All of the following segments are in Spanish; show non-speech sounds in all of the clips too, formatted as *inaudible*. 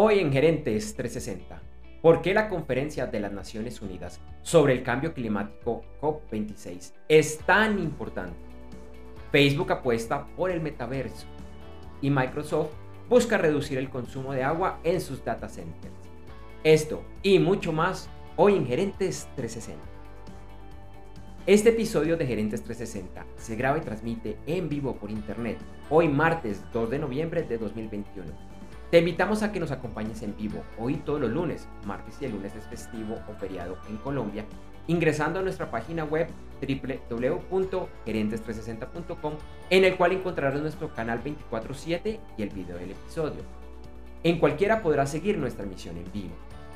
Hoy en Gerentes 360, ¿por qué la conferencia de las Naciones Unidas sobre el cambio climático COP26 es tan importante? Facebook apuesta por el metaverso y Microsoft busca reducir el consumo de agua en sus data centers. Esto y mucho más hoy en Gerentes 360. Este episodio de Gerentes 360 se graba y transmite en vivo por internet hoy martes 2 de noviembre de 2021 te invitamos a que nos acompañes en vivo hoy todos los lunes, martes y el lunes es festivo o feriado en Colombia, ingresando a nuestra página web www.gerentes360.com en el cual encontrarás nuestro canal 24/7 y el video del episodio. En cualquiera podrás seguir nuestra emisión en vivo.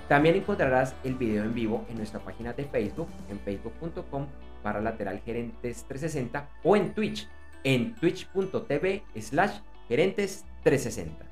También encontrarás el video en vivo en nuestra página de Facebook en facebook.com para lateral gerentes 360 o en Twitch en twitch.tv slash gerentes 360.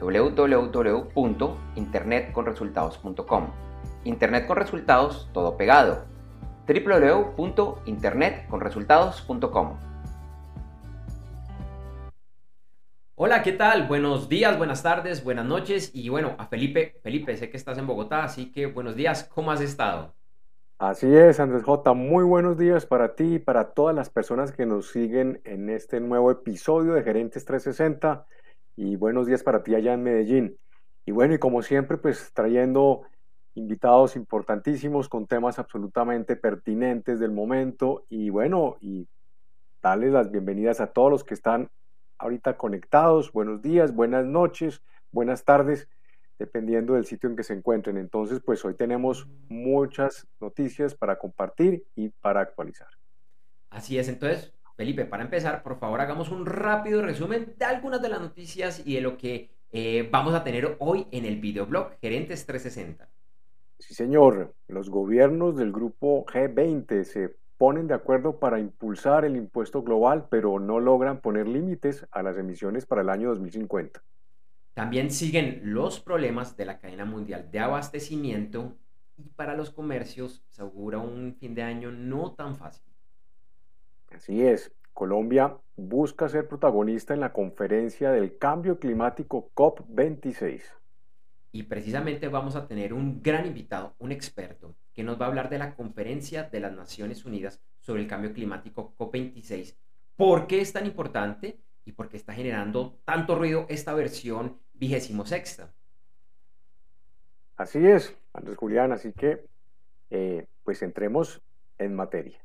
www.internetconresultados.com. Internet con resultados, todo pegado. www.internetconresultados.com. Hola, ¿qué tal? Buenos días, buenas tardes, buenas noches y bueno, a Felipe, Felipe, sé que estás en Bogotá, así que buenos días, ¿cómo has estado? Así es, Andrés J. Muy buenos días para ti y para todas las personas que nos siguen en este nuevo episodio de Gerentes 360 y buenos días para ti allá en Medellín. Y bueno, y como siempre, pues trayendo invitados importantísimos con temas absolutamente pertinentes del momento y bueno, y darles las bienvenidas a todos los que están ahorita conectados. Buenos días, buenas noches, buenas tardes, dependiendo del sitio en que se encuentren. Entonces, pues hoy tenemos muchas noticias para compartir y para actualizar. Así es, entonces Felipe, para empezar, por favor, hagamos un rápido resumen de algunas de las noticias y de lo que eh, vamos a tener hoy en el videoblog Gerentes 360. Sí, señor. Los gobiernos del grupo G20 se ponen de acuerdo para impulsar el impuesto global, pero no logran poner límites a las emisiones para el año 2050. También siguen los problemas de la cadena mundial de abastecimiento y para los comercios se augura un fin de año no tan fácil. Así es, Colombia busca ser protagonista en la conferencia del cambio climático COP26. Y precisamente vamos a tener un gran invitado, un experto, que nos va a hablar de la conferencia de las Naciones Unidas sobre el cambio climático COP26. ¿Por qué es tan importante y por qué está generando tanto ruido esta versión vigésimo sexta? Así es, Andrés Julián, así que eh, pues entremos en materia.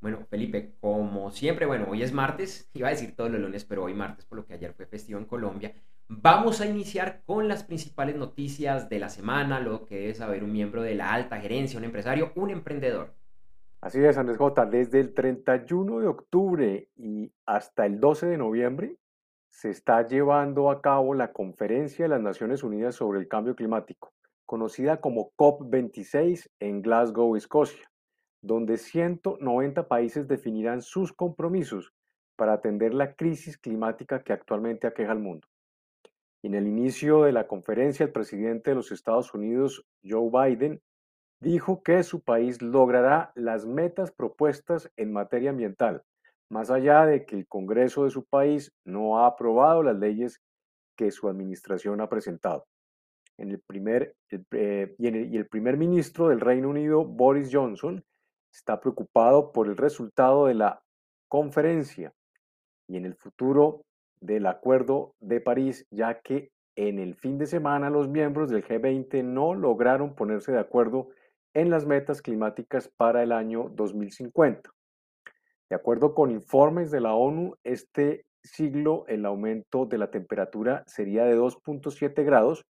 Bueno, Felipe, como siempre, bueno, hoy es martes, iba a decir todos los lunes, pero hoy martes, por lo que ayer fue festivo en Colombia. Vamos a iniciar con las principales noticias de la semana, lo que debe saber un miembro de la alta gerencia, un empresario, un emprendedor. Así es, Andrés J. Desde el 31 de octubre y hasta el 12 de noviembre se está llevando a cabo la Conferencia de las Naciones Unidas sobre el Cambio Climático, conocida como COP26 en Glasgow, Escocia donde 190 países definirán sus compromisos para atender la crisis climática que actualmente aqueja al mundo. En el inicio de la conferencia, el presidente de los Estados Unidos, Joe Biden, dijo que su país logrará las metas propuestas en materia ambiental, más allá de que el Congreso de su país no ha aprobado las leyes que su administración ha presentado. En el primer, eh, y el primer ministro del Reino Unido, Boris Johnson, está preocupado por el resultado de la conferencia y en el futuro del Acuerdo de París, ya que en el fin de semana los miembros del G20 no lograron ponerse de acuerdo en las metas climáticas para el año 2050. De acuerdo con informes de la ONU, este siglo el aumento de la temperatura sería de 2.7 grados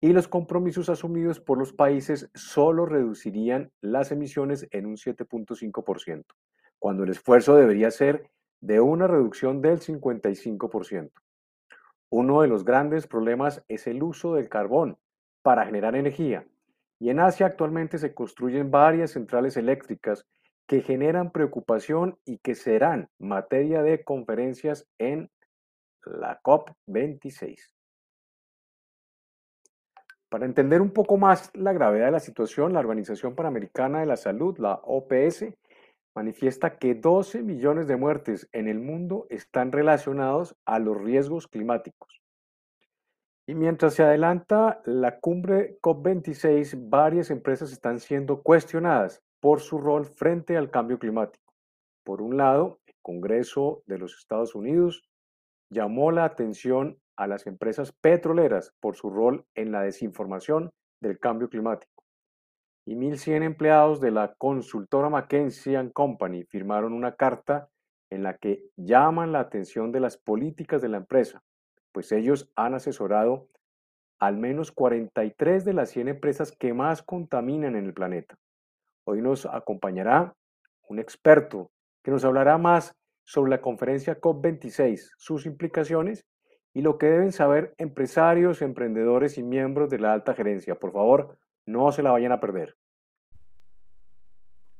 y los compromisos asumidos por los países solo reducirían las emisiones en un 7.5%, cuando el esfuerzo debería ser de una reducción del 55%. Uno de los grandes problemas es el uso del carbón para generar energía, y en Asia actualmente se construyen varias centrales eléctricas que generan preocupación y que serán materia de conferencias en la COP26. Para entender un poco más la gravedad de la situación, la Organización Panamericana de la Salud, la OPS, manifiesta que 12 millones de muertes en el mundo están relacionados a los riesgos climáticos. Y mientras se adelanta la cumbre COP26, varias empresas están siendo cuestionadas por su rol frente al cambio climático. Por un lado, el Congreso de los Estados Unidos llamó la atención a las empresas petroleras por su rol en la desinformación del cambio climático. Y 1.100 empleados de la consultora McKinsey Company firmaron una carta en la que llaman la atención de las políticas de la empresa, pues ellos han asesorado al menos 43 de las 100 empresas que más contaminan en el planeta. Hoy nos acompañará un experto que nos hablará más sobre la conferencia COP26, sus implicaciones y lo que deben saber empresarios, emprendedores y miembros de la alta gerencia. Por favor, no se la vayan a perder.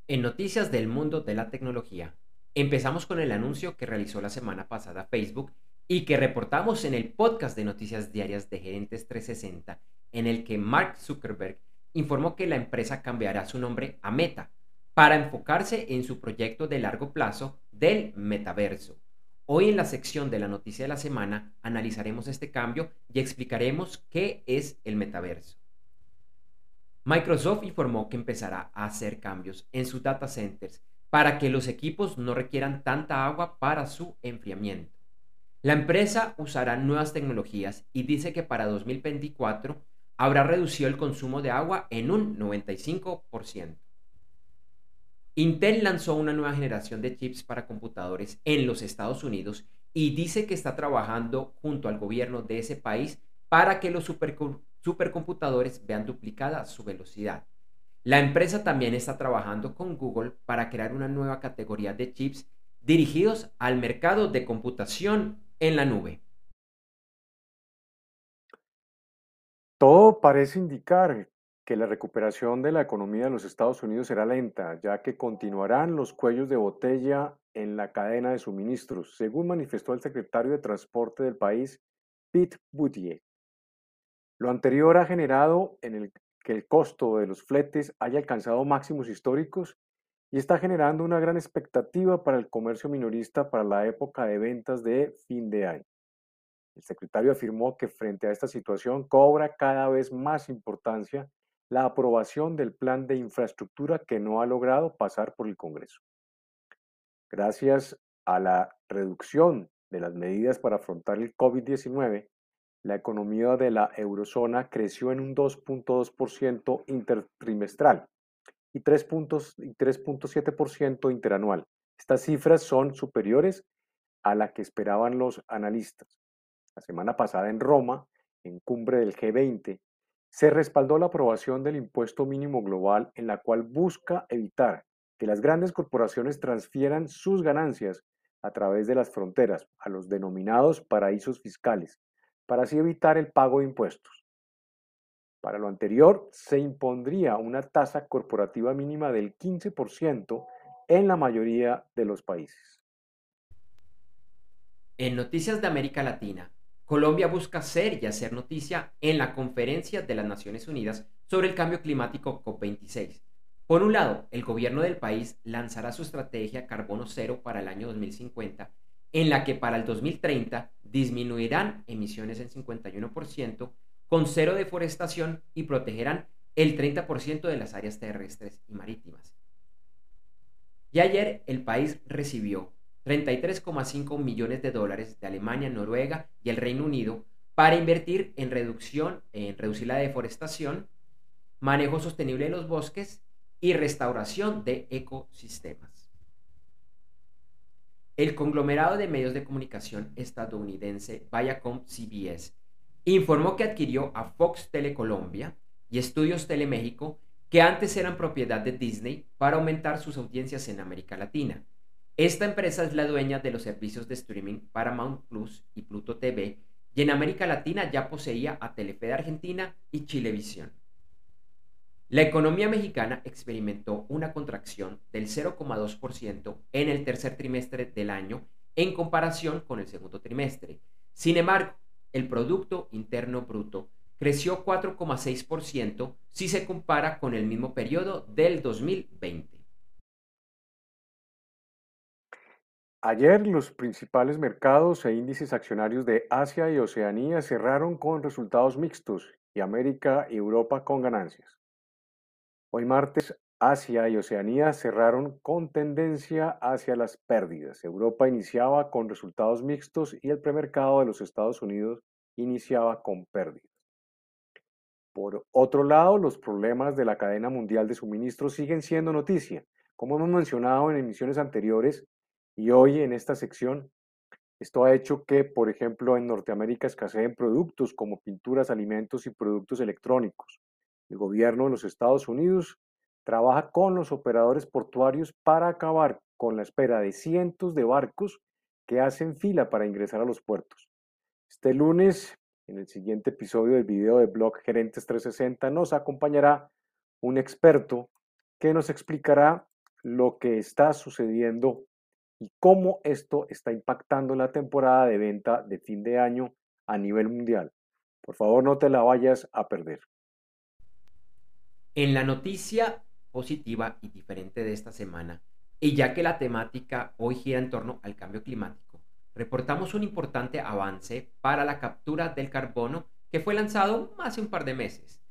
En noticias del mundo de la tecnología, empezamos con el anuncio que realizó la semana pasada Facebook y que reportamos en el podcast de noticias diarias de Gerentes 360, en el que Mark Zuckerberg informó que la empresa cambiará su nombre a Meta para enfocarse en su proyecto de largo plazo del metaverso. Hoy en la sección de la noticia de la semana analizaremos este cambio y explicaremos qué es el metaverso. Microsoft informó que empezará a hacer cambios en sus data centers para que los equipos no requieran tanta agua para su enfriamiento. La empresa usará nuevas tecnologías y dice que para 2024 habrá reducido el consumo de agua en un 95%. Intel lanzó una nueva generación de chips para computadores en los Estados Unidos y dice que está trabajando junto al gobierno de ese país para que los supercomputadores vean duplicada su velocidad. La empresa también está trabajando con Google para crear una nueva categoría de chips dirigidos al mercado de computación en la nube. Todo parece indicar que la recuperación de la economía de los Estados Unidos será lenta, ya que continuarán los cuellos de botella en la cadena de suministros, según manifestó el secretario de Transporte del país, Pete Buttigieg. Lo anterior ha generado en el que el costo de los fletes haya alcanzado máximos históricos y está generando una gran expectativa para el comercio minorista para la época de ventas de fin de año. El secretario afirmó que frente a esta situación cobra cada vez más importancia la aprobación del plan de infraestructura que no ha logrado pasar por el Congreso. Gracias a la reducción de las medidas para afrontar el COVID-19, la economía de la eurozona creció en un 2.2% intertrimestral y 3.7% interanual. Estas cifras son superiores a la que esperaban los analistas. La semana pasada en Roma, en cumbre del G20, se respaldó la aprobación del impuesto mínimo global en la cual busca evitar que las grandes corporaciones transfieran sus ganancias a través de las fronteras a los denominados paraísos fiscales, para así evitar el pago de impuestos. Para lo anterior, se impondría una tasa corporativa mínima del 15% en la mayoría de los países. En Noticias de América Latina, Colombia busca ser y hacer noticia en la conferencia de las Naciones Unidas sobre el cambio climático COP26. Por un lado, el gobierno del país lanzará su estrategia carbono cero para el año 2050, en la que para el 2030 disminuirán emisiones en 51%, con cero deforestación y protegerán el 30% de las áreas terrestres y marítimas. Y ayer el país recibió 33,5 millones de dólares de Alemania, Noruega y el Reino Unido para invertir en reducción, en reducir la deforestación, manejo sostenible de los bosques y restauración de ecosistemas. El conglomerado de medios de comunicación estadounidense Viacom CBS informó que adquirió a Fox Telecolombia y Estudios Teleméxico que antes eran propiedad de Disney para aumentar sus audiencias en América Latina Esta empresa es la dueña de los servicios de streaming Paramount Plus y Pluto TV y en América Latina ya poseía a Telefe de Argentina y Chilevisión. La economía mexicana experimentó una contracción del 0,2% en el tercer trimestre del año en comparación con el segundo trimestre. Sin embargo, el Producto Interno Bruto creció 4,6% si se compara con el mismo periodo del 2020. Ayer los principales mercados e índices accionarios de Asia y Oceanía cerraron con resultados mixtos y América y Europa con ganancias. Hoy martes, Asia y Oceanía cerraron con tendencia hacia las pérdidas. Europa iniciaba con resultados mixtos y el premercado de los Estados Unidos iniciaba con pérdidas. Por otro lado, los problemas de la cadena mundial de suministro siguen siendo noticia. Como hemos mencionado en emisiones anteriores, y hoy en esta sección, esto ha hecho que, por ejemplo, en Norteamérica escaseen productos como pinturas, alimentos y productos electrónicos. El gobierno de los Estados Unidos trabaja con los operadores portuarios para acabar con la espera de cientos de barcos que hacen fila para ingresar a los puertos. Este lunes, en el siguiente episodio del video de blog Gerentes 360, nos acompañará un experto que nos explicará lo que está sucediendo y cómo esto está impactando la temporada de venta de fin de año a nivel mundial. Por favor, no te la vayas a perder. En la noticia positiva y diferente de esta semana, y ya que la temática hoy gira en torno al cambio climático, reportamos un importante avance para la captura del carbono que fue lanzado hace un par de meses.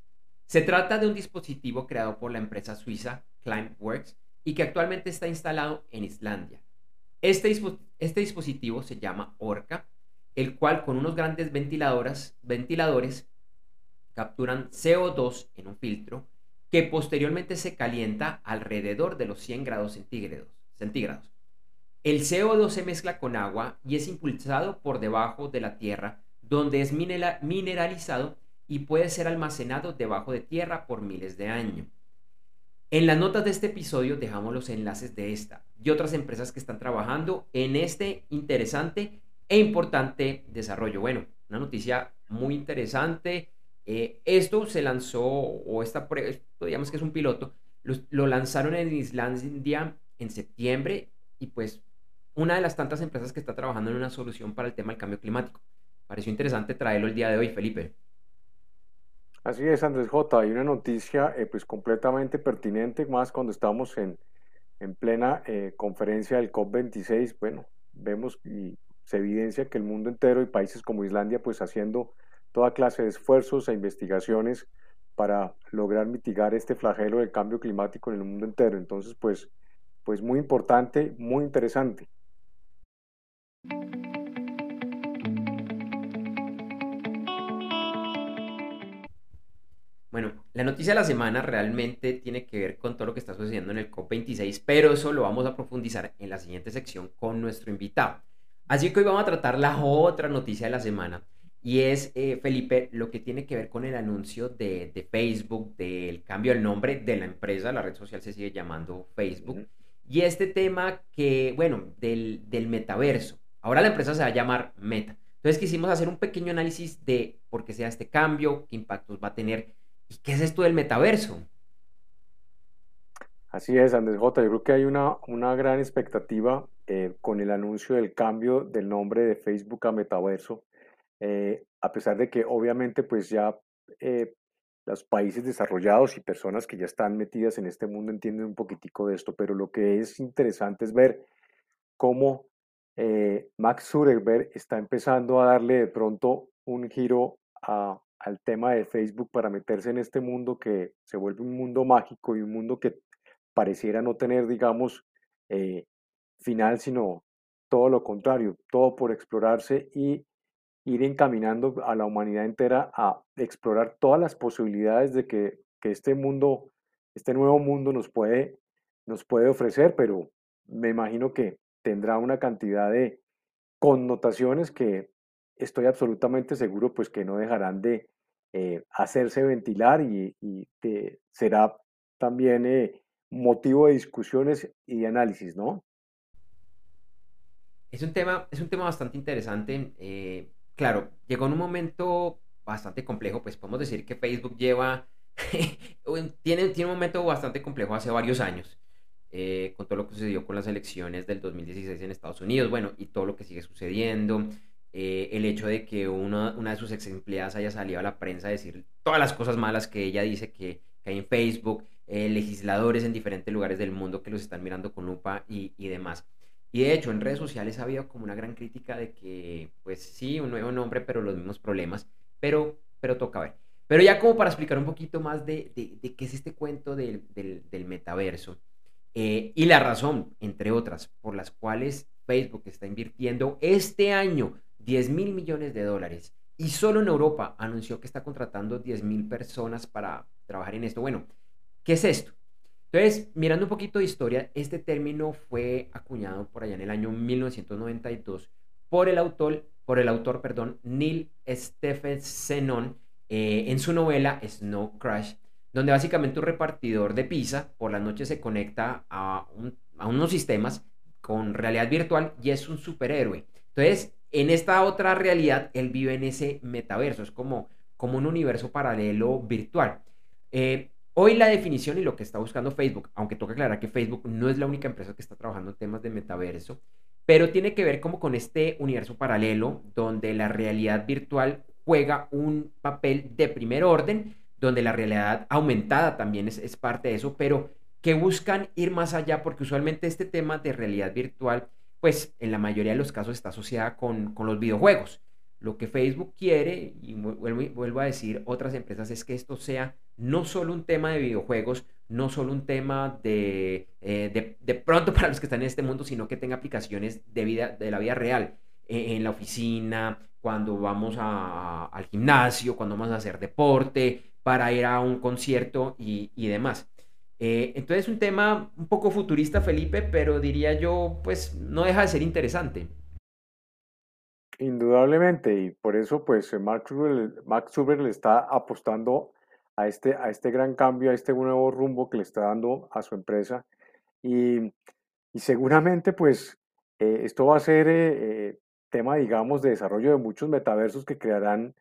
Se trata de un dispositivo creado por la empresa suiza Climeworks y que actualmente está instalado en Islandia este, este, dispositivo se llama Orca, el cual con unos grandes ventiladores capturan CO2 en un filtro que posteriormente se calienta alrededor de los 100 grados centígrados. El CO2 se mezcla con agua y es impulsado por debajo de la tierra, donde es mineralizado y puede ser almacenado debajo de tierra por miles de años. En las notas de este episodio dejamos los enlaces de esta y otras empresas que están trabajando en este interesante e importante desarrollo. Bueno, una noticia muy interesante. Eh, esto se lanzó, o esta digamos que es un piloto, lo, lanzaron en Islandia en septiembre y pues una de las tantas empresas que está trabajando en una solución para el tema del cambio climático. Pareció interesante traerlo el día de hoy, Felipe. Así es, Andrés J. Hay una noticia eh, pues completamente pertinente, más cuando estamos en, en plena eh, conferencia del COP26. Bueno, vemos y se evidencia que el mundo entero y países como Islandia pues haciendo toda clase de esfuerzos e investigaciones para lograr mitigar este flagelo del cambio climático en el mundo entero. Entonces, pues, pues muy importante, muy interesante. Bueno, la noticia de la semana realmente tiene que ver con todo lo que está sucediendo en el COP26, pero eso lo vamos a profundizar en la siguiente sección con nuestro invitado. Así que hoy vamos a tratar la otra noticia de la semana y es, eh, Felipe, lo que tiene que ver con el anuncio de, Facebook, del cambio del nombre de la empresa, la red social se sigue llamando Facebook, y este tema que, bueno, del, del metaverso. Ahora la empresa se va a llamar Meta. Entonces quisimos hacer un pequeño análisis de por qué sea este cambio, qué impactos va a tener ¿Y qué es esto del metaverso? Así es, Andrés J. Yo creo que hay una, una gran expectativa eh, con el anuncio del cambio del nombre de Facebook a Metaverso, eh, a pesar de que obviamente pues ya eh, los países desarrollados y personas que ya están metidas en este mundo entienden un poquitico de esto, pero lo que es interesante es ver cómo Max Zuckerberg está empezando a darle de pronto un giro a, al tema de Facebook para meterse en este mundo que se vuelve un mundo mágico y un mundo que pareciera no tener, digamos, eh, final, sino todo lo contrario, todo por explorarse y ir encaminando a la humanidad entera a explorar todas las posibilidades de que, que este mundo, este nuevo mundo nos puede, nos puede ofrecer, pero me imagino que tendrá una cantidad de connotaciones que estoy absolutamente seguro pues que no dejarán de eh, hacerse ventilar y, será también eh, motivo de discusiones y de análisis, ¿no? Es un tema, es un tema bastante interesante. Eh, claro, llegó en un momento bastante complejo, pues podemos decir que Facebook lleva, *laughs* tiene, tiene un momento bastante complejo hace varios años. Eh, con todo lo que sucedió con las elecciones del 2016 en Estados Unidos, bueno, y todo lo que sigue sucediendo, eh, el hecho de que una, de sus ex empleadas haya salido a la prensa a decir todas las cosas malas que ella dice que, hay en Facebook, eh, legisladores en diferentes lugares del mundo que los están mirando con lupa y, y, demás. Y de hecho, en redes sociales ha habido como una gran crítica de que, pues sí, un nuevo nombre, pero los mismos problemas, pero, pero toca ver. Pero ya como para explicar un poquito más de, de, qué es este cuento del, del, del metaverso, eh, y la razón, entre otras, por las cuales Facebook está invirtiendo este año 10 mil millones de dólares y solo en Europa anunció que está contratando 10 mil personas para trabajar en esto. Bueno, ¿qué es esto? Entonces, mirando un poquito de historia, este término fue acuñado por allá en el año 1992 por el autor, por el autor perdón, Neil Stephenson eh, en su novela Snow Crash donde básicamente un repartidor de pizza por la noche se conecta a, unos sistemas con realidad virtual y es un superhéroe. Entonces, en esta otra realidad, él vive en ese metaverso, es como, como un universo paralelo virtual. Eh, hoy la definición y lo que está buscando Facebook, aunque toca aclarar que Facebook no es la única empresa que está trabajando en temas de metaverso, pero tiene que ver como con este universo paralelo donde la realidad virtual juega un papel de primer orden donde la realidad aumentada también es, parte de eso, pero que buscan ir más allá porque usualmente este tema de realidad virtual, pues en la mayoría de los casos está asociada con, los videojuegos. Lo que Facebook quiere, y vuelvo, a decir, otras empresas, es que esto sea no solo un tema de videojuegos, no solo un tema de, eh, de, pronto *laughs* para los que están en este mundo, sino que tenga aplicaciones de, vida, de la vida real, e, en la oficina, cuando vamos al gimnasio, cuando vamos a hacer deporte, para ir a un concierto y, demás. Eh, entonces un tema un poco futurista, Felipe, pero diría yo, pues no deja de ser interesante. Indudablemente, y por eso pues Mark Zuckerberg, le está apostando a este, a este gran cambio, a este nuevo rumbo que le está dando a su empresa. Y, seguramente pues eh, esto va a ser eh, tema, digamos, de desarrollo de muchos metaversos que crearán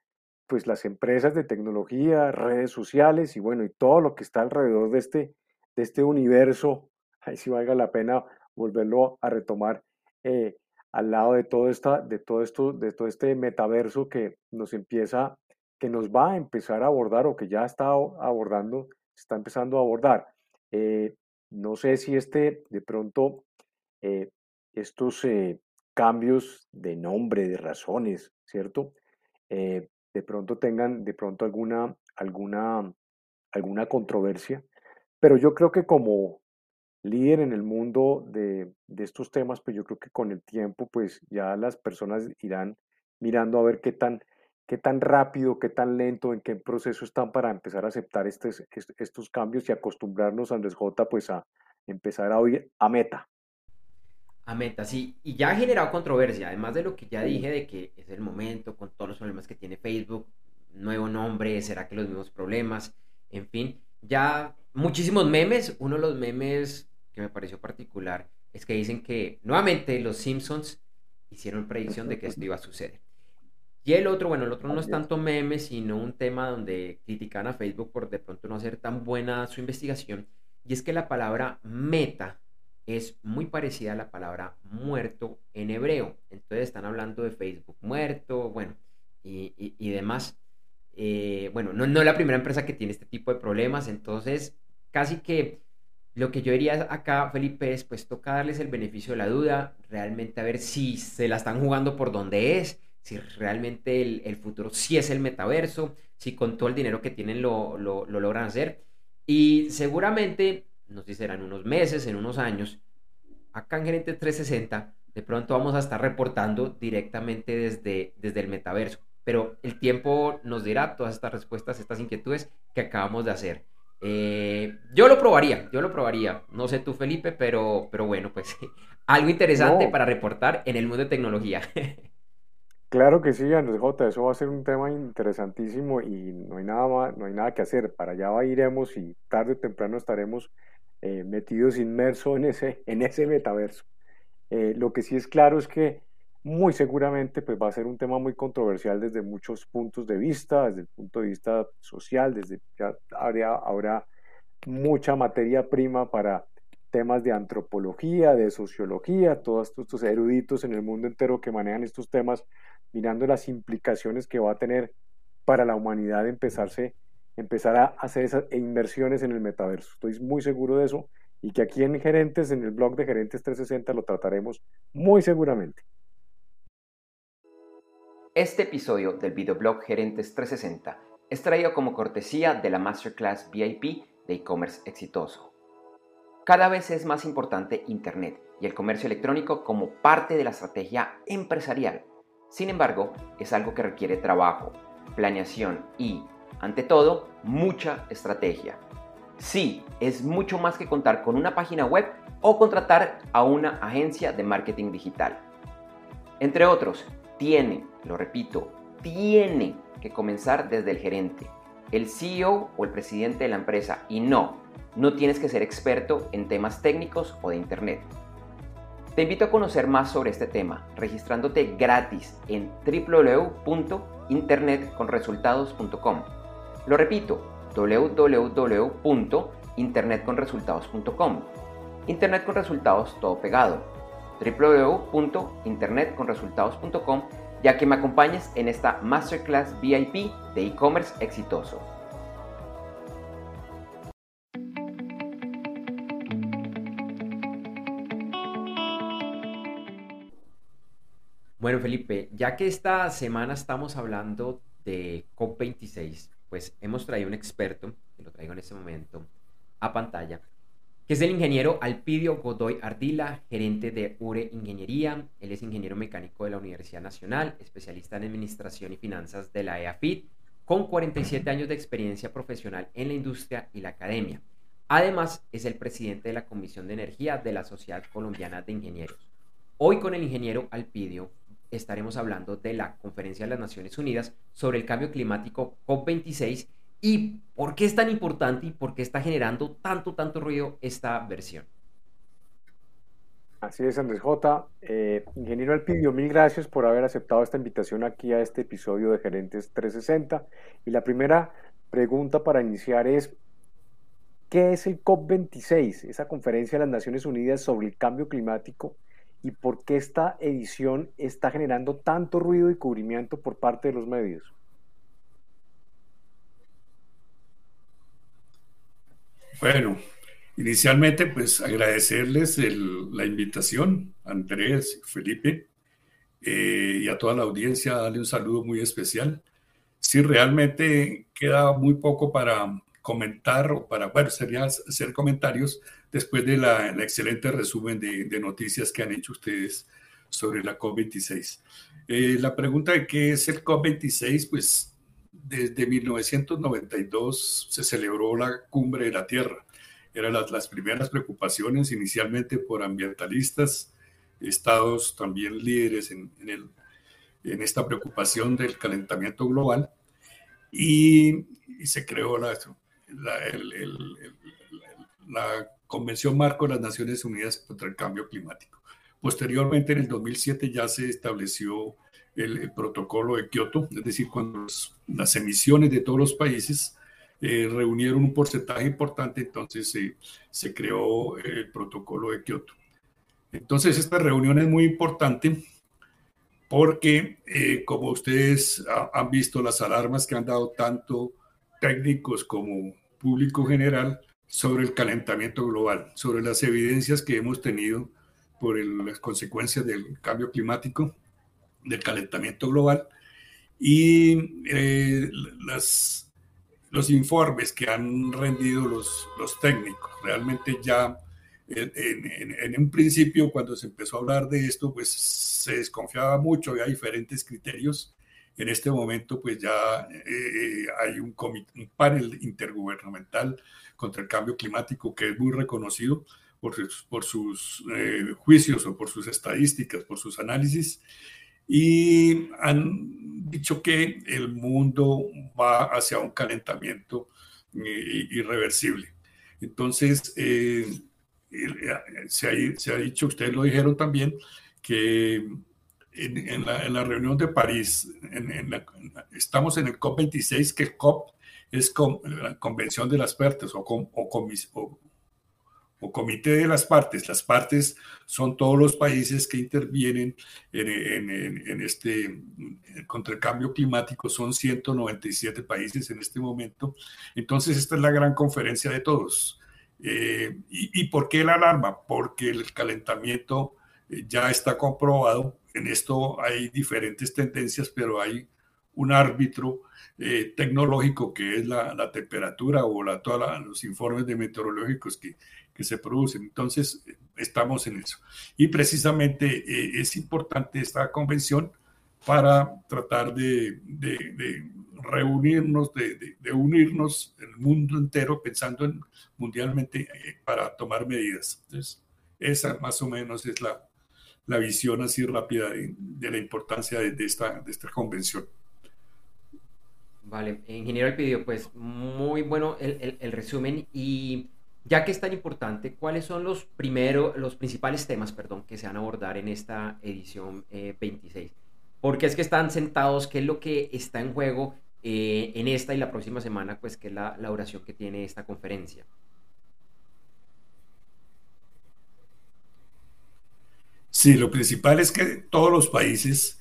pues las empresas de tecnología, redes sociales y bueno, y todo lo que está alrededor de este, de este universo, ahí sí valga la pena volverlo a retomar eh, al lado de todo, esta, de, todo esto, de todo este metaverso que nos empieza, que nos va a empezar a abordar o que ya está abordando, está empezando a abordar. Eh, no sé si este, de pronto, eh, estos cambios de nombre, de razones, ¿cierto? de pronto tengan de pronto alguna, alguna, alguna controversia, pero yo creo que como líder en el mundo de, de, estos temas, pues yo creo que con el tiempo, pues ya las personas irán mirando a ver qué tan, qué tan rápido, qué tan lento, en qué proceso están para empezar a aceptar estos, estos cambios y acostumbrarnos, Andrés J, pues a empezar a oír a meta, a Meta, sí, y ya ha generado controversia, además de lo que ya dije de que es el momento con todos los problemas que tiene Facebook, nuevo nombre, será que los mismos problemas, en fin, ya muchísimos memes, uno de los memes que me pareció particular es que dicen que nuevamente los Simpsons hicieron predicción de que esto iba a suceder. Y el otro, bueno, el otro no es tanto meme, sino un tema donde critican a Facebook por de pronto no hacer tan buena su investigación, y es que la palabra meta es muy parecida a la palabra muerto en hebreo. Entonces están hablando de Facebook muerto, bueno, y, demás. Eh, bueno, no, no es la primera empresa que tiene este tipo de problemas, entonces casi que lo que yo diría acá, Felipe, es pues toca darles el beneficio de la duda, realmente a ver si se la están jugando por donde es, si realmente el, futuro sí es el metaverso, si con todo el dinero que tienen lo, lo logran hacer. Y seguramente no sé si serán unos meses, en unos años, acá en Gerente 360, de pronto vamos a estar reportando directamente desde, desde el metaverso. Pero el tiempo nos dirá todas estas respuestas, estas inquietudes que acabamos de hacer. Eh, yo lo probaría, yo lo probaría. No sé tú, Felipe, pero, pero bueno, pues *laughs* algo interesante para reportar en el mundo de tecnología. *laughs* Claro que sí, Andrés J, eso va a ser un tema interesantísimo y no hay nada más, no hay nada que hacer. Para allá iremos y tarde o temprano estaremos eh, metidos inmersos en ese, en ese metaverso. Eh, lo que sí es claro es que muy seguramente pues va a ser un tema muy controversial desde muchos puntos de vista, desde el punto de vista social, desde ya habrá, habrá mucha materia prima para temas de antropología, de sociología, todos estos eruditos en el mundo entero que manejan estos temas, mirando las implicaciones que va a tener para la humanidad empezarse, empezar a hacer esas inversiones en el metaverso. Estoy muy seguro de eso y que aquí en Gerentes, en el blog de Gerentes 360, lo trataremos muy seguramente. Este episodio del videoblog Gerentes 360 es traído como cortesía de la Masterclass VIP de e-commerce exitoso. Cada vez es más importante Internet y el comercio electrónico como parte de la estrategia empresarial. Sin embargo, es algo que requiere trabajo, planeación y, ante todo, mucha estrategia. Sí, es mucho más que contar con una página web o contratar a una agencia de marketing digital. Entre otros, tiene, lo repito, tiene que comenzar desde el gerente, el CEO o el presidente de la empresa y no, no tienes que ser experto en temas técnicos o de Internet. Te invito a conocer más sobre este tema registrándote gratis en www.internetconresultados.com. Lo repito, www.internetconresultados.com. Internet con resultados todo pegado. www.internetconresultados.com ya que me acompañes en esta Masterclass VIP de e-commerce exitoso. Bueno, Felipe, ya que esta semana estamos hablando de COP26, pues hemos traído un experto, que lo traigo en este momento a pantalla, que es el ingeniero Alpidio Godoy Ardila, gerente de URE Ingeniería. Él es ingeniero mecánico de la Universidad Nacional, especialista en Administración y Finanzas de la EAFIT, con 47 años de experiencia profesional en la industria y la academia. Además, es el presidente de la Comisión de Energía de la Sociedad Colombiana de Ingenieros. Hoy con el ingeniero Alpidio estaremos hablando de la Conferencia de las Naciones Unidas sobre el Cambio Climático COP26 y por qué es tan importante y por qué está generando tanto, tanto ruido esta versión. Así es, Andrés J. Eh, ingeniero Alpidio, mil gracias por haber aceptado esta invitación aquí a este episodio de Gerentes 360. Y la primera pregunta para iniciar es, ¿qué es el COP26, esa conferencia de las Naciones Unidas sobre el cambio climático y por qué esta edición está generando tanto ruido y cubrimiento por parte de los medios. Bueno, inicialmente pues agradecerles la invitación, Andrés, Felipe, eh, y a toda la audiencia, darle un saludo muy especial. Sí, realmente queda muy poco para comentar o para, bueno, sería hacer comentarios después de la, excelente resumen de, noticias que han hecho ustedes sobre la COP26. Eh, la pregunta de qué es el COP26, pues desde 1992 se celebró la cumbre de la Tierra. Eran las, primeras preocupaciones inicialmente por ambientalistas, estados también líderes en, en, esta preocupación del calentamiento global y, se creó la, la Convención Marco de las Naciones Unidas contra el Cambio Climático. Posteriormente, en el 2007 ya se estableció el, protocolo de Kioto, es decir, cuando las emisiones de todos los países eh, reunieron un porcentaje importante, entonces se creó el protocolo de Kioto. Entonces, esta reunión es muy importante porque, eh, como ustedes han visto, las alarmas que han dado tanto técnicos como público general sobre el calentamiento global, sobre las evidencias que hemos tenido por las consecuencias del cambio climático, del calentamiento global y eh, las, los informes que han rendido los, los técnicos. Realmente ya en, en, un principio, cuando se empezó a hablar de esto, pues se desconfiaba mucho, había diferentes criterios. En este momento, pues ya eh, hay un, un panel intergubernamental contra el cambio climático, que es muy reconocido por sus, por sus eh, juicios o por sus estadísticas, por sus análisis, y han dicho que el mundo va hacia un calentamiento eh, irreversible. Entonces, eh, se, ha, se, ha, dicho, ustedes lo dijeron también, que en, la, reunión de París, estamos en el COP26, que el COP es la Convención de las Partes o, o, o, Comité de las Partes. Las partes son todos los países que intervienen en, este contra el cambio climático. Son 197 países en este momento. Entonces, esta es la gran conferencia de todos. Eh, y, ¿Y por qué la alarma? Porque el calentamiento eh, ya está comprobado. En esto hay diferentes tendencias, pero hay un árbitro eh, tecnológico que es la, temperatura o la, todos los informes de meteorológicos que, que, se producen. Entonces, estamos en eso. Y precisamente eh, es importante esta convención para tratar de, de, reunirnos, de, de, unirnos el mundo entero pensando en mundialmente para tomar medidas. Entonces, esa más o menos es la, la visión así rápida de, la importancia de, esta, de esta convención. Vale, ingeniero Alpidio, pues muy bueno el, resumen y ya que es tan importante, ¿cuáles son los primeros, los principales temas, perdón, que se van a abordar en esta edición 26? Eh, Porque es que están sentados, qué es lo que está en juego eh, en esta y la próxima semana, pues que es la, la duración que tiene esta conferencia. Sí, lo principal es que todos los países,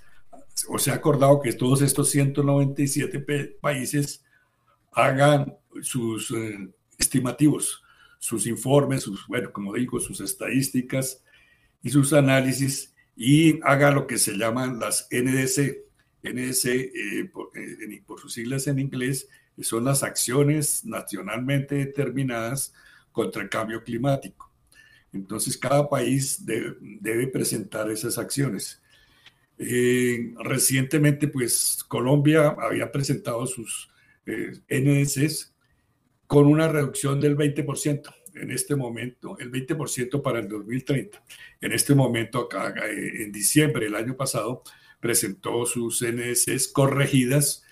o se ha acordado que todos estos 197 países hagan sus eh, estimativos, sus informes, sus, bueno, como digo, sus estadísticas y sus análisis y haga lo que se llaman las NDC. NDC, eh, por, eh, por sus siglas en inglés, son las acciones nacionalmente determinadas contra el cambio climático. Entonces, cada país debe, presentar esas acciones. Eh, recientemente, pues Colombia había presentado sus eh, NDCs con una reducción del 20% en este momento, el 20% para el 2030. En este momento, acá, eh, en diciembre del año pasado, presentó sus NDCs corregidas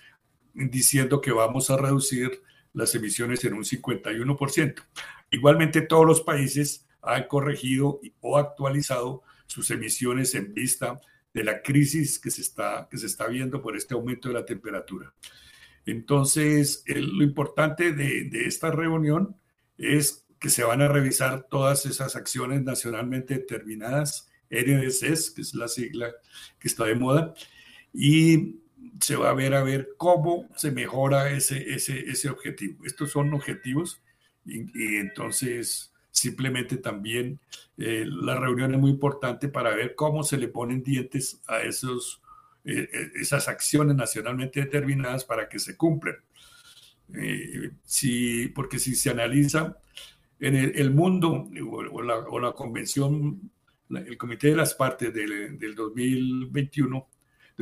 diciendo que vamos a reducir las emisiones en un 51%. Igualmente, todos los países han corregido o actualizado sus emisiones en vista de la crisis que se está, que se está viendo por este aumento de la temperatura. Entonces, lo importante de, esta reunión es que se van a revisar todas esas acciones nacionalmente determinadas, NDCs, que es la sigla que está de moda, y se va a ver a ver cómo se mejora ese, ese, ese objetivo. Estos son objetivos y, entonces Simplemente también eh, la reunión es muy importante para ver cómo se le ponen dientes a esos, eh, eh, esas acciones nacionalmente determinadas para que se cumplan. si, porque si se analiza en el, mundo o, la, convención, el comité de las partes del, del 2021,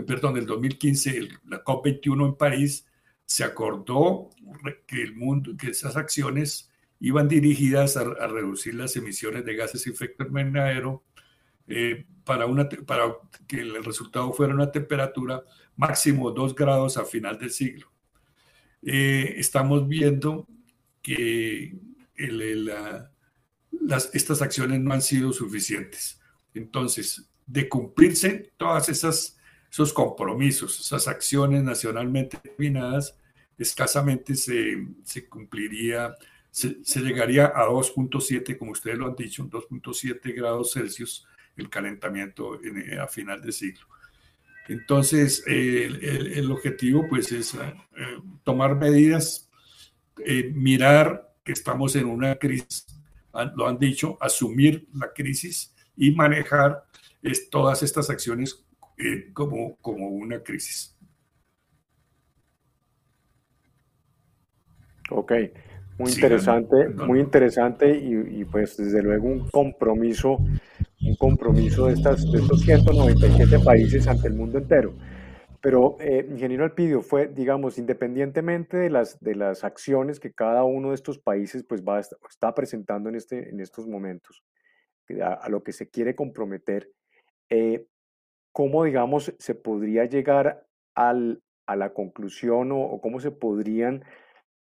perdón, del 2015, la COP21 en París, se acordó que el mundo, que esas acciones iban dirigidas a, reducir las emisiones de gases de efecto invernadero eh, para, una, para que el resultado fuera una temperatura máximo 2 grados a final del siglo. Eh, estamos viendo que las, estas acciones no han sido suficientes. Entonces, de cumplirse todas esas esos compromisos, esas acciones nacionalmente determinadas, escasamente se, se cumpliría se, llegaría a 2.7, como ustedes lo han dicho, 2.7 grados Celsius el calentamiento eh, a final de siglo. Entonces, el, objetivo pues es eh, tomar medidas, eh, mirar que estamos en una crisis, lo han dicho, asumir la crisis y manejar todas estas acciones como, como una crisis. Ok. Muy interesante, muy interesante y, pues desde luego un compromiso, un compromiso de, estas, de estos 197 países ante el mundo entero. Pero, eh, ingeniero Alpidio, fue, digamos, independientemente de las, de las acciones que cada uno de estos países pues va, está presentando en, este, en estos momentos, a, lo que se quiere comprometer, eh, ¿cómo, digamos, se podría llegar al, a la conclusión o, o cómo se podrían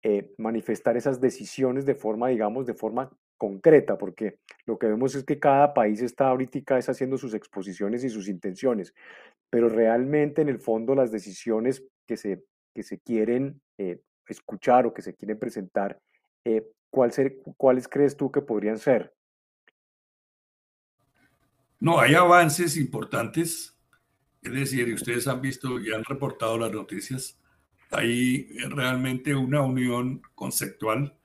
eh, manifestar esas decisiones de forma, digamos, de forma concreta, porque lo que vemos es que cada país está ahorita es haciendo sus exposiciones y sus intenciones, pero realmente en el fondo las decisiones que se, que se quieren eh, escuchar o que se quieren presentar, eh, ¿cuál ¿cuáles crees tú que podrían ser? No, hay avances importantes, es decir, ustedes han visto y han reportado las noticias, hay realmente una unión conceptual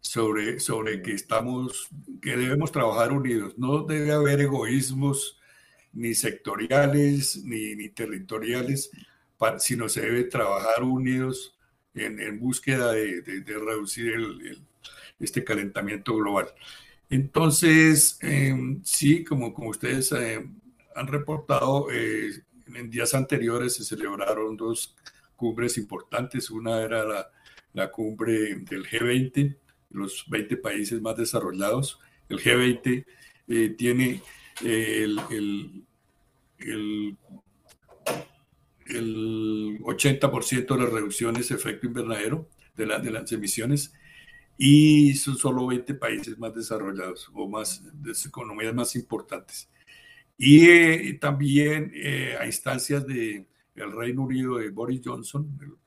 sobre, sobre que estamos, que debemos trabajar unidos. No debe haber egoísmos ni sectoriales ni, ni territoriales, sino se debe trabajar unidos en, en búsqueda de, de, reducir el, este calentamiento global. Entonces, em, sí, como, como ustedes em, han reportado, eh, en días anteriores se celebraron dos cumbres importantes. Una era la, la cumbre del G20, los 20 países más desarrollados. El G20 eh, tiene eh, el, el, el, el 80% de las reducciones de efecto invernadero de, la, de las emisiones y son solo 20 países más desarrollados o más de economías más importantes. Y eh, también a instancias de el Reino Unido de Boris Johnson,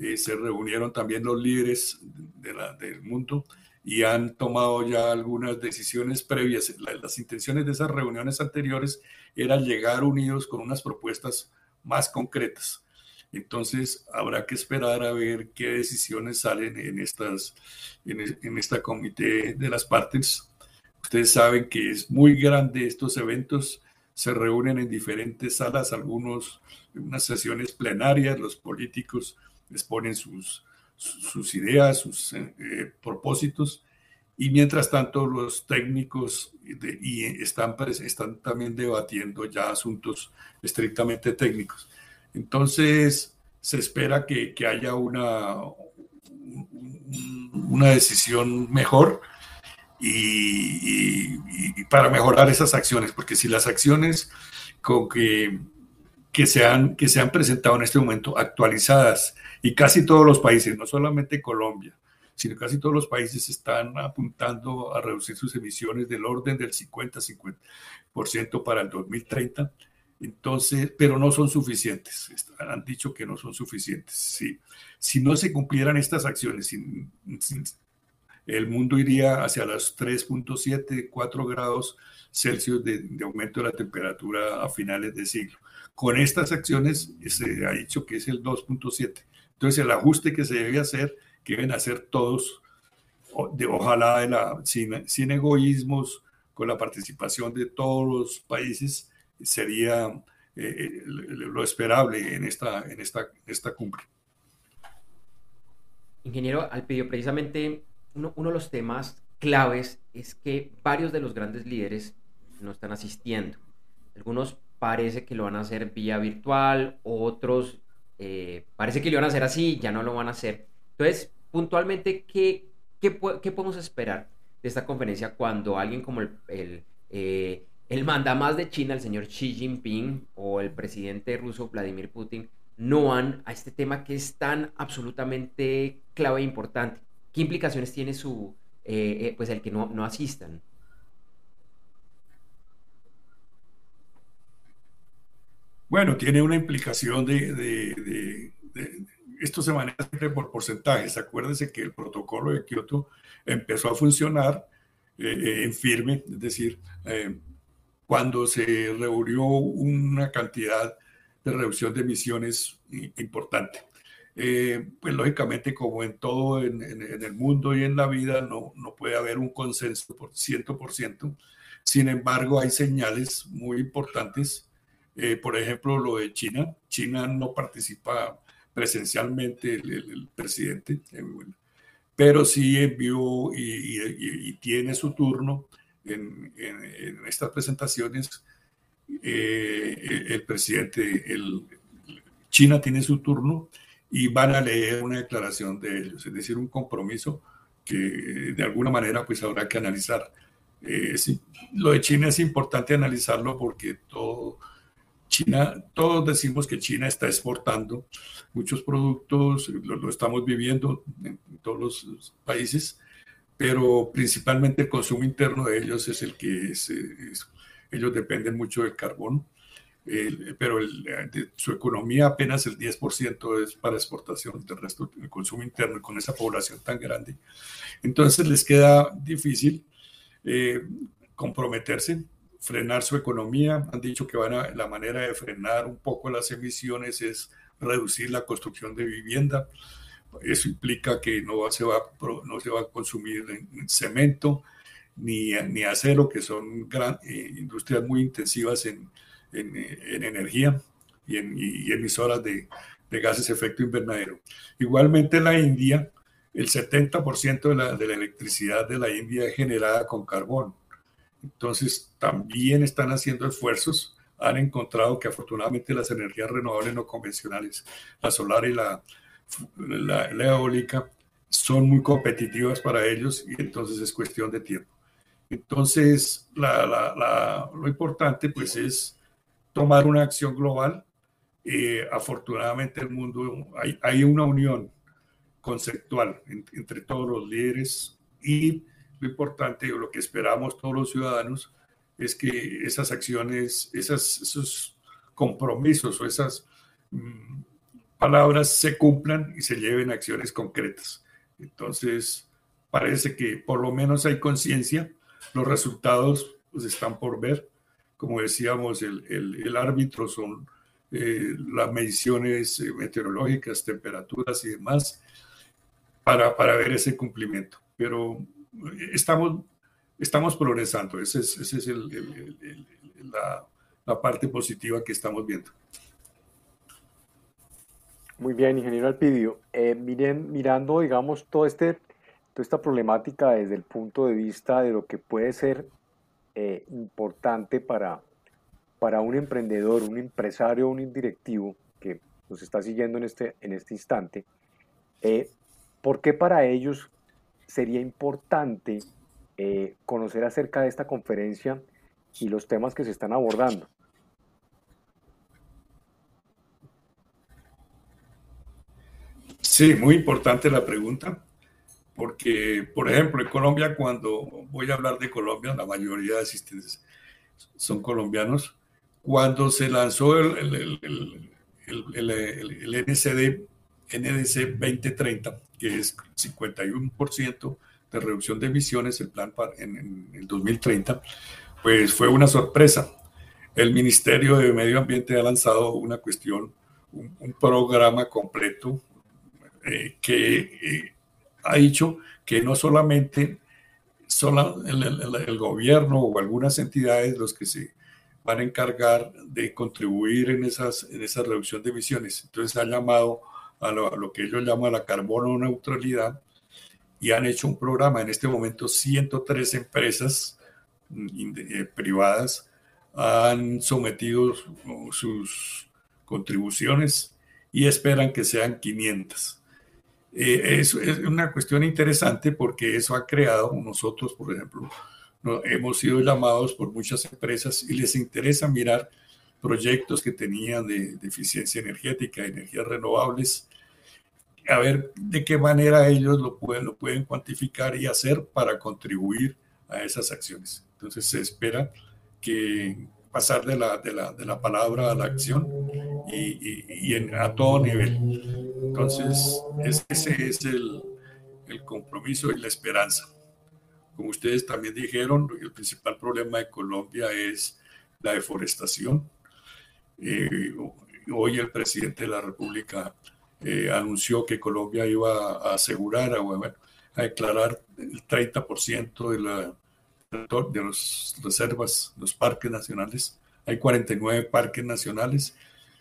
eh, se reunieron también los líderes del mundo y han tomado ya algunas decisiones previas. las intenciones de esas reuniones anteriores eran llegar unidos con unas propuestas más concretas. Entonces habrá que esperar a ver qué decisiones salen en, estas, en, en esta comité de las partes. Ustedes saben que es muy grande estos eventos, se reúnen en diferentes salas, algunos unas sesiones plenarias, los políticos exponen sus, sus ideas, sus eh, propósitos, y mientras tanto los técnicos y están, están también debatiendo ya asuntos estrictamente técnicos. Entonces, se espera que, que haya una, una decisión mejor y, para mejorar esas acciones, porque si las acciones con que que se, han, que se han presentado en este momento actualizadas y casi todos los países, no solamente Colombia, sino casi todos los países están apuntando a reducir sus emisiones del orden del 50-50% para el 2030. Entonces, pero no son suficientes. Han dicho que no son suficientes. Si, si no se cumplieran estas acciones, el mundo iría hacia los 3.7, 4 grados Celsius de, de aumento de la temperatura a finales de siglo. Con estas acciones se ha dicho que es el 2.7. Entonces el ajuste que se debe hacer, que deben hacer todos, de, ojalá sin, sin egoísmos, con la participación de todos los países, sería eh, lo esperable en esta, en esta, esta cumbre. Ingeniero Alpidio, precisamente uno, uno, de los temas claves es que varios de los grandes líderes no están asistiendo. Algunos parece que lo van a hacer vía virtual, otros eh, parece que lo van a hacer así, ya no lo van a hacer. Entonces, puntualmente, ¿qué, qué, qué podemos esperar de esta conferencia cuando alguien como el, el, eh, el mandamás de China, el señor Xi Jinping, o el presidente ruso Vladimir Putin, no van a este tema que es tan absolutamente clave e importante? ¿Qué implicaciones tiene su, eh, pues el que no, no asistan? Bueno, tiene una implicación de, esto se maneja por porcentajes. Acuérdense que el protocolo de Kioto empezó a funcionar eh, eh, en firme, es decir, eh, cuando se reunió una cantidad de reducción de emisiones importante. pues lógicamente, como en todo en, el mundo y en la vida, no, no puede haber un consenso por 100%. Sin embargo, hay señales muy importantes eh, por ejemplo, lo de China. China no participa presencialmente el, presidente, eh, pero sí envió y, tiene su turno en, estas presentaciones. Eh, el presidente, el, China tiene su turno y van a leer una declaración de ellos, es decir, un compromiso que de alguna manera pues habrá que analizar. lo de China es importante analizarlo porque todo China, todos decimos que China está exportando muchos productos, lo, estamos viviendo en, todos los países, pero principalmente el consumo interno de ellos es el que es, ellos dependen mucho del carbón, pero su economía apenas el 10% es para exportación, del resto el consumo interno con esa población tan grande. Entonces les queda difícil eh, comprometerse, frenar su economía. Han dicho que van a, la manera de frenar un poco las emisiones es reducir la construcción de vivienda. Eso implica que no se va, no se va a consumir en, cemento ni, ni, acero, que son eh, industrias muy intensivas en, en, en energía y en y emisoras de, de, gases efecto invernadero. Igualmente en la India, el 70% de la, de la electricidad de la India es generada con carbón. Entonces, también están haciendo esfuerzos. Han encontrado que afortunadamente las energías renovables no convencionales, la solar y la, eólica, son muy competitivas para ellos y entonces es cuestión de tiempo. Entonces, lo importante pues es tomar una acción global. Eh, afortunadamente el mundo, hay, hay una unión conceptual entre todos los líderes y lo importante o lo que esperamos todos los ciudadanos es que esas acciones, esos compromisos o esas mm, palabras se cumplan y se lleven a acciones concretas. Entonces, parece que por lo menos hay conciencia, los resultados pues, están por ver. Como decíamos, el, el, árbitro son eh, las mediciones eh, meteorológicas, temperaturas y demás, para, para ver ese cumplimiento. Pero estamos, estamos progresando. Esa es, ese es la, la, parte positiva que estamos viendo. Muy bien, ingeniero Alpidio. Eh, miren, mirando, digamos, todo este, toda esta problemática desde el punto de vista de lo que puede ser eh, importante para, para un emprendedor, un empresario, un directivo que nos está siguiendo en este, en este instante, eh, ¿por qué para ellos sería importante eh, conocer acerca de esta conferencia y los temas que se están abordando. Sí, muy importante la pregunta, porque, por ejemplo, en Colombia, cuando voy a hablar de Colombia, la mayoría de asistentes son colombianos, cuando se lanzó el, el, el, el NCD, NDC 2030, que es 51% de reducción de emisiones, el plan para, en, el 2030, pues fue una sorpresa. El Ministerio de Medio Ambiente ha lanzado una cuestión, un, programa completo eh, que eh, ha dicho que no solamente solo el, gobierno o algunas entidades los que se van a encargar de contribuir en, esas, en esa reducción de emisiones. Entonces ha llamado a lo, que ellos llaman la carbono neutralidad y han hecho un programa. En este momento 103 empresas mm, eh, privadas han sometido sus contribuciones y esperan que sean 500. Eh, eso es una cuestión interesante porque eso ha creado, nosotros por ejemplo, hemos sido llamados por muchas empresas y les interesa mirar proyectos que tenían de, eficiencia energética, energías renovables, a ver de qué manera ellos lo pueden, lo pueden cuantificar y hacer para contribuir a esas acciones. Entonces se espera que pasar de la, de la, de la palabra a la acción y, y, en, a todo nivel. Entonces ese es el, el compromiso y la esperanza. Como ustedes también dijeron, el principal problema de Colombia es la deforestación eh, hoy el presidente de la República eh, anunció que Colombia iba a asegurar, a, a declarar el 30% de, la, de las reservas, los parques nacionales. Hay 49 parques nacionales.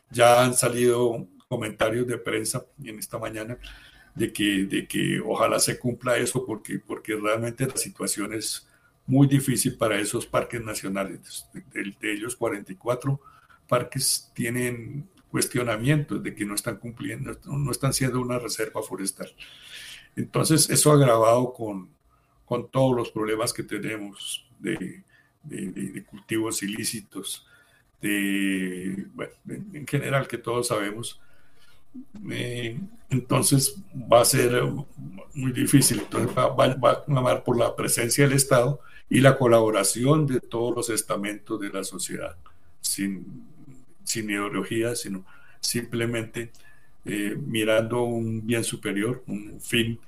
Ya han salido comentarios de prensa en esta mañana de que, de que ojalá se cumpla eso porque, porque realmente la situación es muy difícil para esos parques nacionales. De, de ellos 44 parques tienen cuestionamientos de que no están cumpliendo, no están siendo una reserva forestal. Entonces, eso agravado con, con todos los problemas que tenemos de, de, cultivos ilícitos, de, bueno, en general que todos sabemos. Eh, entonces va a ser muy difícil. Entonces va, va, a clamar por la presencia del Estado y la colaboración de todos los estamentos de la sociedad, sin, sin ideología, sino simplemente eh, mirando un bien superior, un fin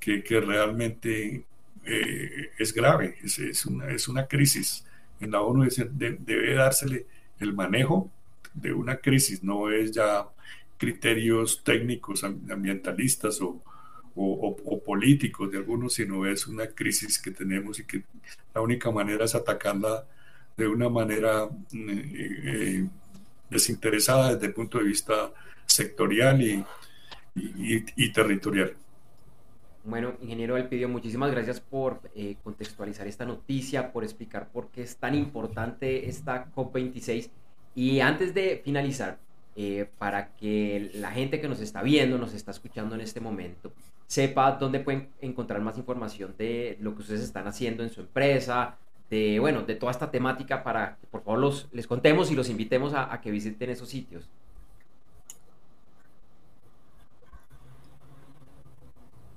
que, que realmente eh, es grave, es, es, una, es, una, crisis. En la ONU debe dársele el manejo de una crisis, no es ya criterios técnicos ambientalistas o, o, políticos de algunos, sino es una crisis que tenemos y que la única manera es atacarla de una manera eh, eh, desinteresada desde el punto de vista sectorial y, y, territorial. Bueno, ingeniero Elpidio, muchísimas gracias por eh, contextualizar esta noticia, por explicar por qué es tan importante esta COP26. Y antes de finalizar, eh, para que la gente que nos está viendo, nos está escuchando en este momento, sepa dónde pueden encontrar más información de lo que ustedes están haciendo en su empresa, de, bueno, de toda esta temática para que por favor los, les contemos y los invitemos a, a que visiten esos sitios.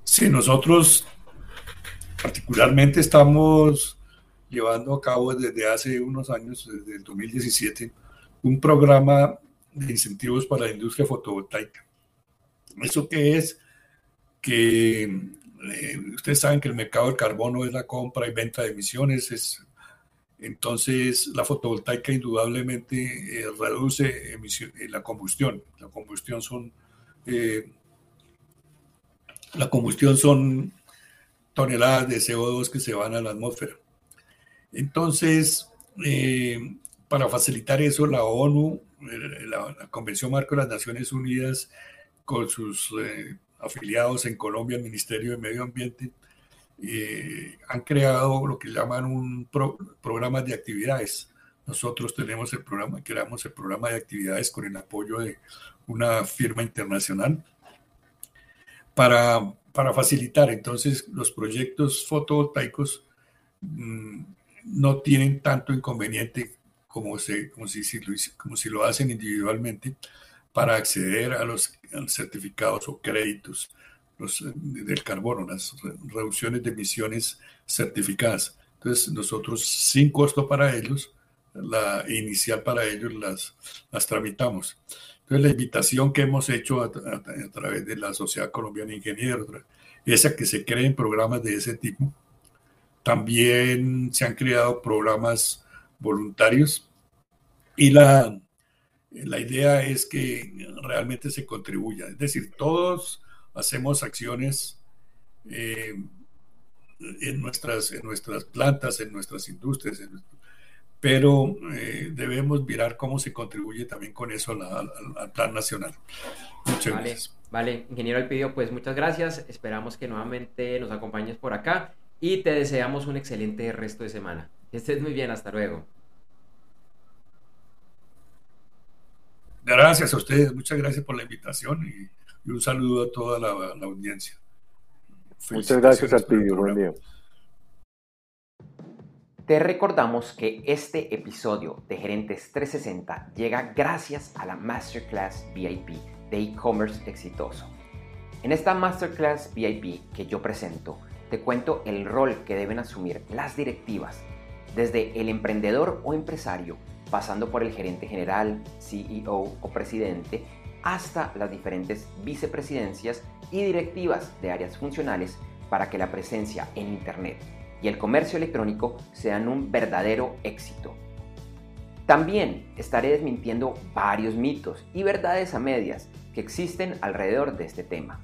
Sí, nosotros particularmente estamos llevando a cabo desde hace unos años, desde el 2017, un programa de incentivos para la industria fotovoltaica. ¿Eso qué es? Que eh, ustedes saben que el mercado del carbono es la compra y venta de emisiones, es, entonces la fotovoltaica indudablemente eh, reduce emisión, eh, la combustión. La combustión son la combustión son toneladas de CO2 que se van a la atmósfera. Entonces, para facilitar eso, la ONU la, Convención Marco de las Naciones Unidas con sus eh, afiliados en Colombia, el Ministerio de Medio Ambiente, eh, han creado lo que llaman un programa de actividades. Nosotros tenemos el programa, creamos el programa de actividades con el apoyo de una firma internacional para, para facilitar entonces los proyectos fotovoltaicos mm, no tienen tanto inconveniente como, se, como, si, si lo, como si lo hacen individualmente para acceder a los, certificados o créditos los, del carbono, las reducciones de emisiones certificadas. Entonces, nosotros sin costo para ellos, la inicial para ellos las, las tramitamos. Entonces, la invitación que hemos hecho a, través de la Sociedad Colombiana de Ingenieros es a que se creen programas de ese tipo. También se han creado programas voluntarios y la, la idea es que realmente se contribuya. Es decir, todos hacemos acciones eh, en, nuestras, en nuestras plantas, en nuestras industrias, pero eh, debemos mirar cómo se contribuye también con eso al, plan nacional. Muchas vale, gracias. Vale, ingeniero Alpidio, pues muchas gracias. Esperamos que nuevamente nos acompañes por acá y te deseamos un excelente resto de semana. Que estés muy bien, hasta luego. Gracias a ustedes, muchas gracias por la invitación y, un saludo a toda la, audiencia. Muchas gracias a ti, buen día. Te recordamos que este episodio de Gerentes 360 llega gracias a la Masterclass VIP de e-commerce exitoso. En esta Masterclass VIP que yo presento, te cuento el rol que deben asumir las directivas, desde el emprendedor o empresario pasando por el gerente general, CEO o presidente, hasta las diferentes vicepresidencias y directivas de áreas funcionales para que la presencia en Internet y el comercio electrónico sean un verdadero éxito. También estaré desmintiendo varios mitos y verdades a medias que existen alrededor de este tema.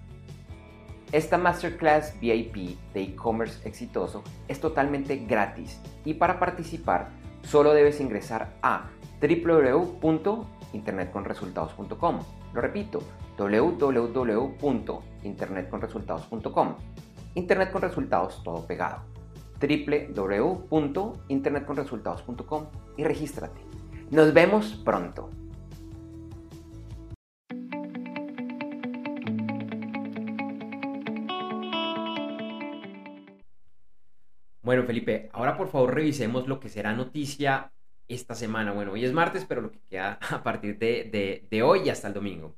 Esta Masterclass VIP de e-commerce exitoso es totalmente gratis y para participar solo debes ingresar a www.internetconresultados.com. Lo repito, www.internetconresultados.com. Internet con resultados todo pegado. www.internetconresultados.com y regístrate. Nos vemos pronto. Bueno, Felipe, ahora por favor revisemos lo que será noticia esta semana. Bueno, hoy es martes, pero lo que queda *laughs* a partir de, de, hoy hasta el domingo.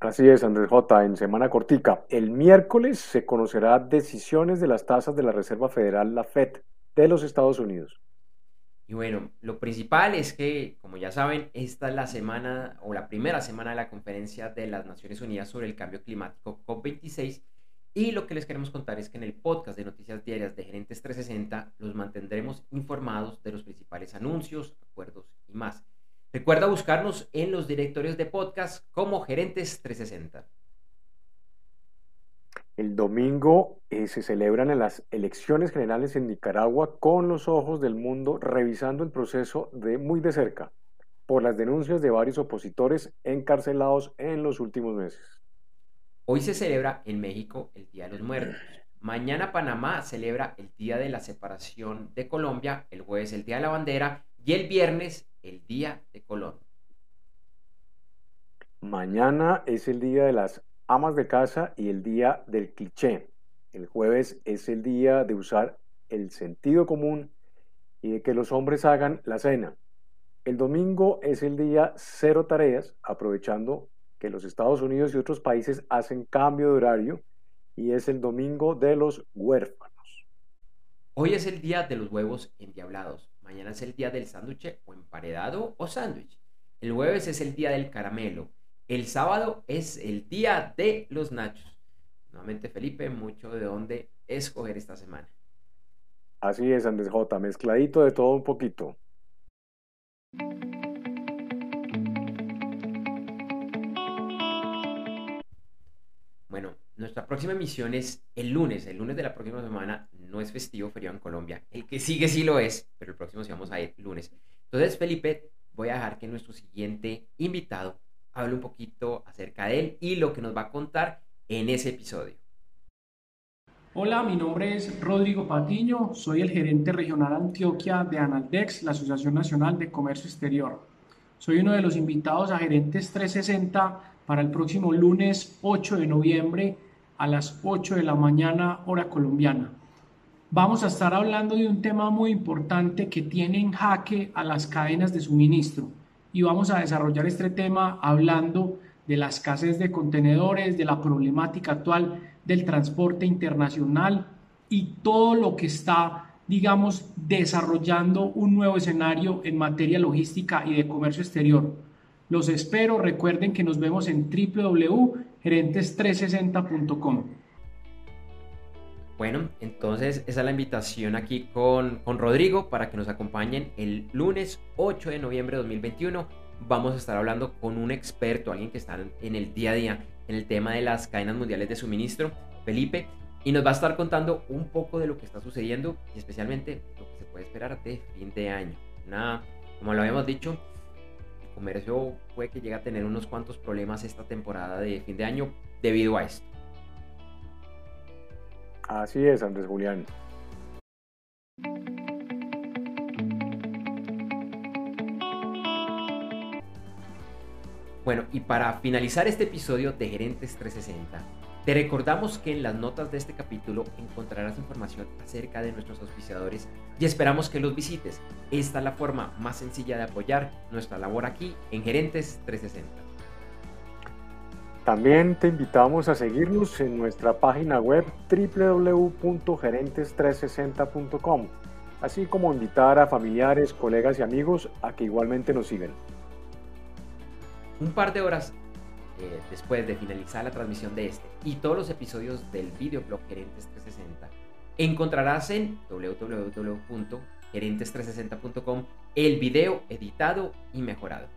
Así es, Andrés J. En semana cortica. El miércoles se conocerá decisiones de las tasas de la Reserva Federal, la FED, de los Estados Unidos. Y bueno, lo principal es que, como ya saben, esta es la semana o la primera semana de la conferencia de las Naciones Unidas sobre el cambio climático COP26. Y lo que les queremos contar es que en el podcast de Noticias Diarias de Gerentes 360 los mantendremos informados de los principales anuncios, acuerdos y más. Recuerda buscarnos en los directorios de podcast como Gerentes 360. El domingo eh, se celebran las elecciones generales en Nicaragua con los ojos del mundo revisando el proceso de muy de cerca por las denuncias de varios opositores encarcelados en los últimos meses. Hoy se celebra en México el Día de los Muertos. Mañana Panamá celebra el Día de la Separación de Colombia, el jueves el Día de la Bandera y el viernes el Día de Colón. Mañana es el Día de las Amas de Casa y el Día del Cliché. El jueves es el día de usar el sentido común y de que los hombres hagan la cena. El domingo es el día cero tareas, aprovechando que los Estados Unidos y otros países hacen cambio de horario y es el domingo de los huérfanos. Hoy es el día de los huevos endiablados. Mañana es el día del sándwich o emparedado o sándwich. El jueves es el día del caramelo. El sábado es el día de los nachos. Nuevamente, Felipe, mucho de dónde escoger esta semana. Así es, Andrés J. Mezcladito de todo un poquito. Nuestra próxima emisión es el lunes. El lunes de la próxima semana no es festivo, feriado en Colombia. El que sigue sí lo es, pero el próximo sí vamos a ir lunes. Entonces, Felipe, voy a dejar que nuestro siguiente invitado hable un poquito acerca de él y lo que nos va a contar en ese episodio. Hola, mi nombre es Rodrigo Patiño, soy el gerente regional Antioquia de Analdex, la Asociación Nacional de Comercio Exterior. Soy uno de los invitados a Gerentes 360 para el próximo lunes 8 de noviembre a las 8 de la mañana hora colombiana. Vamos a estar hablando de un tema muy importante que tiene en jaque a las cadenas de suministro. Y vamos a desarrollar este tema hablando de la escasez de contenedores, de la problemática actual del transporte internacional y todo lo que está, digamos, desarrollando un nuevo escenario en materia logística y de comercio exterior. Los espero, recuerden que nos vemos en www.gerentes360.com. Bueno, entonces esa es la invitación aquí con, con Rodrigo para que nos acompañen el lunes 8 de noviembre de 2021. Vamos a estar hablando con un experto, alguien que está en el día a día en el tema de las cadenas mundiales de suministro, Felipe, y nos va a estar contando un poco de lo que está sucediendo y especialmente lo que se puede esperar de fin de año. Nada, como lo habíamos dicho, comercio puede que llegue a tener unos cuantos problemas esta temporada de fin de año debido a esto. Así es, Andrés Julián. Bueno, y para finalizar este episodio de Gerentes 360, te recordamos que en las notas de este capítulo encontrarás información acerca de nuestros auspiciadores y esperamos que los visites. Esta es la forma más sencilla de apoyar nuestra labor aquí en Gerentes 360. También te invitamos a seguirnos en nuestra página web www.gerentes360.com, así como invitar a familiares, colegas y amigos a que igualmente nos sigan. Un par de horas eh, después de finalizar la transmisión de este y todos los episodios del videoblog Gerentes 360, encontrarás en www.gerentes360.com el video editado y mejorado.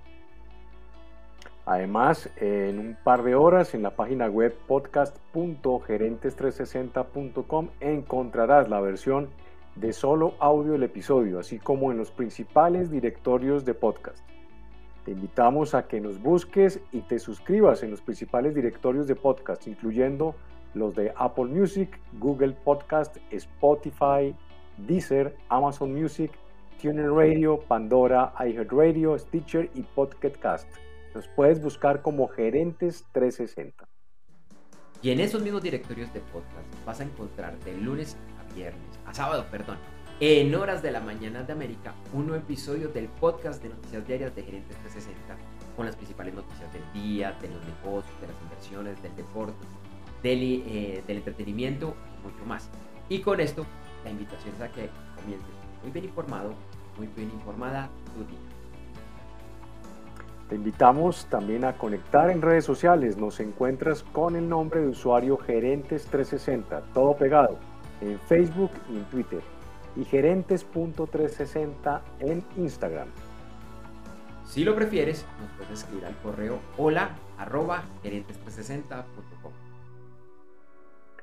Además, en un par de horas en la página web podcast.gerentes360.com encontrarás la versión de solo audio del episodio, así como en los principales directorios de podcast. Te invitamos a que nos busques y te suscribas en los principales directorios de podcast, incluyendo los de Apple Music, Google Podcast, Spotify, Deezer, Amazon Music, TuneIn Radio, Pandora, iHeartRadio, Stitcher y Podcast. Nos puedes buscar como Gerentes 360. Y en esos mismos directorios de podcast vas a encontrar de lunes a viernes, a sábado, perdón, en horas de la mañana de América, un nuevo episodio del podcast de noticias diarias de Gerentes 360 con las principales noticias del día, de los negocios, de las inversiones, del deporte, del, eh, del entretenimiento y mucho más. Y con esto, la invitación es a que comiences muy bien informado, muy bien informada tu día. Te invitamos también a conectar en redes sociales. Nos encuentras con el nombre de usuario Gerentes360, todo pegado, en Facebook y en Twitter. Y gerentes.360 en Instagram. Si lo prefieres, nos puedes escribir al correo hola arroba gerentes360.com.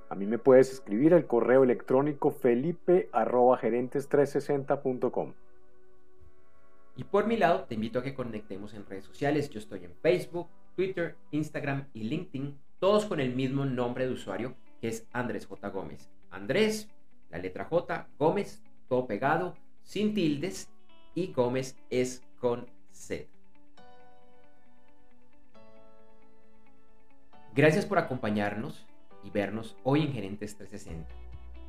A mí me puedes escribir al correo electrónico felipe arroba gerentes360.com. Y por mi lado, te invito a que conectemos en redes sociales. Yo estoy en Facebook, Twitter, Instagram y LinkedIn, todos con el mismo nombre de usuario, que es Andrés J. Gómez. Andrés, la letra J, Gómez, todo pegado, sin tildes, y Gómez es con Z. Gracias por acompañarnos y vernos hoy en Gerentes 360.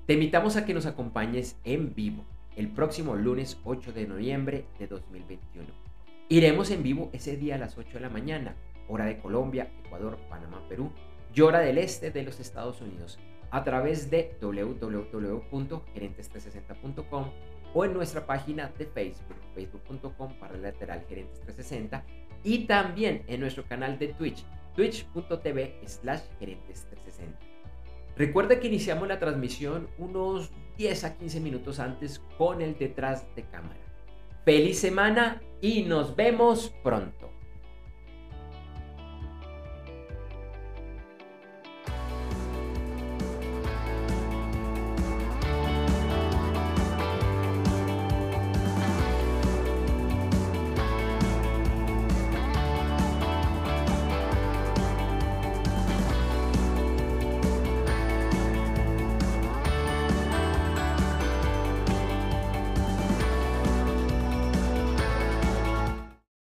Te invitamos a que nos acompañes en vivo el próximo lunes 8 de noviembre de 2021. Iremos en vivo ese día a las 8 de la mañana, hora de Colombia, Ecuador, Panamá, Perú y hora del este de los Estados Unidos, a través de www.gerentes360.com o en nuestra página de Facebook, facebook.com para lateral gerentes 360 y también en nuestro canal de Twitch, twitch.tv slash gerentes 360. Recuerda que iniciamos la transmisión unos 10 a 15 minutos antes con el detrás de cámara. Feliz semana y nos vemos pronto.